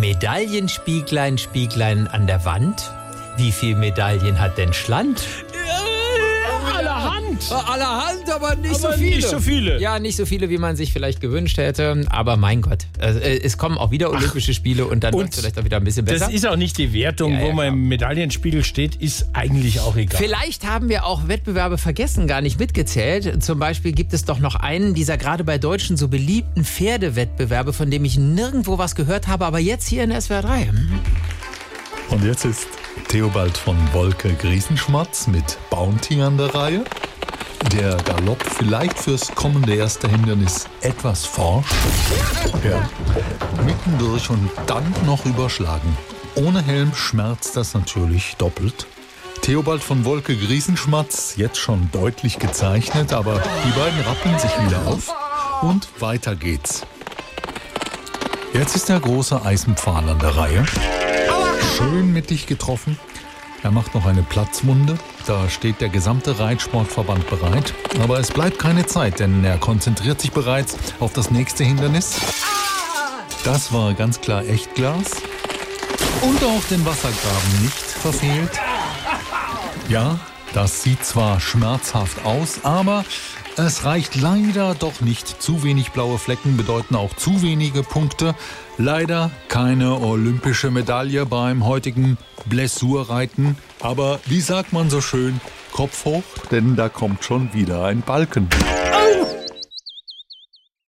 Medaillenspieglein, Spieglein an der Wand. Wie viel Medaillen hat denn Schland? Allerhand. Allerhand, aber nicht Aber so viele. nicht so viele. Ja, nicht so viele, wie man sich vielleicht gewünscht hätte. Aber mein Gott, äh, es kommen auch wieder Olympische Spiele und dann wird vielleicht auch wieder ein bisschen besser. Das ist auch nicht die Wertung, Ja, wo ja, man klar. im Medaillenspiegel steht, ist eigentlich auch egal. Vielleicht haben wir auch Wettbewerbe vergessen, gar nicht mitgezählt. Zum Beispiel gibt es doch noch einen dieser gerade bei Deutschen so beliebten Pferdewettbewerbe, von dem ich nirgendwo was gehört habe, aber jetzt hier in SWR 3. Und jetzt ist Theobald von Wolke Griesenschmatz mit Bounty an der Reihe. Der Galopp vielleicht fürs kommende erste Hindernis etwas forsch. Ja. Mittendurch und dann noch überschlagen. Ohne Helm schmerzt das natürlich doppelt. Theobald von Wolke Griesenschmatz, jetzt schon deutlich gezeichnet, aber die beiden rappeln sich wieder auf und weiter geht's. Jetzt ist der große Eisenpfahl an der Reihe. Schön mittig getroffen. Er macht noch eine Platzwunde. Da steht der gesamte Reitsportverband bereit. Aber es bleibt keine Zeit, denn er konzentriert sich bereits auf das nächste Hindernis. Das war ganz klar Echtglas. Und auch den Wassergraben nicht verfehlt. Ja, das sieht zwar schmerzhaft aus, aber es reicht leider doch nicht. Zu wenig blaue Flecken bedeuten auch zu wenige Punkte. Leider keine olympische Medaille beim heutigen Blessurreiten. Aber wie sagt man so schön, Kopf hoch, denn da kommt schon wieder ein Balken.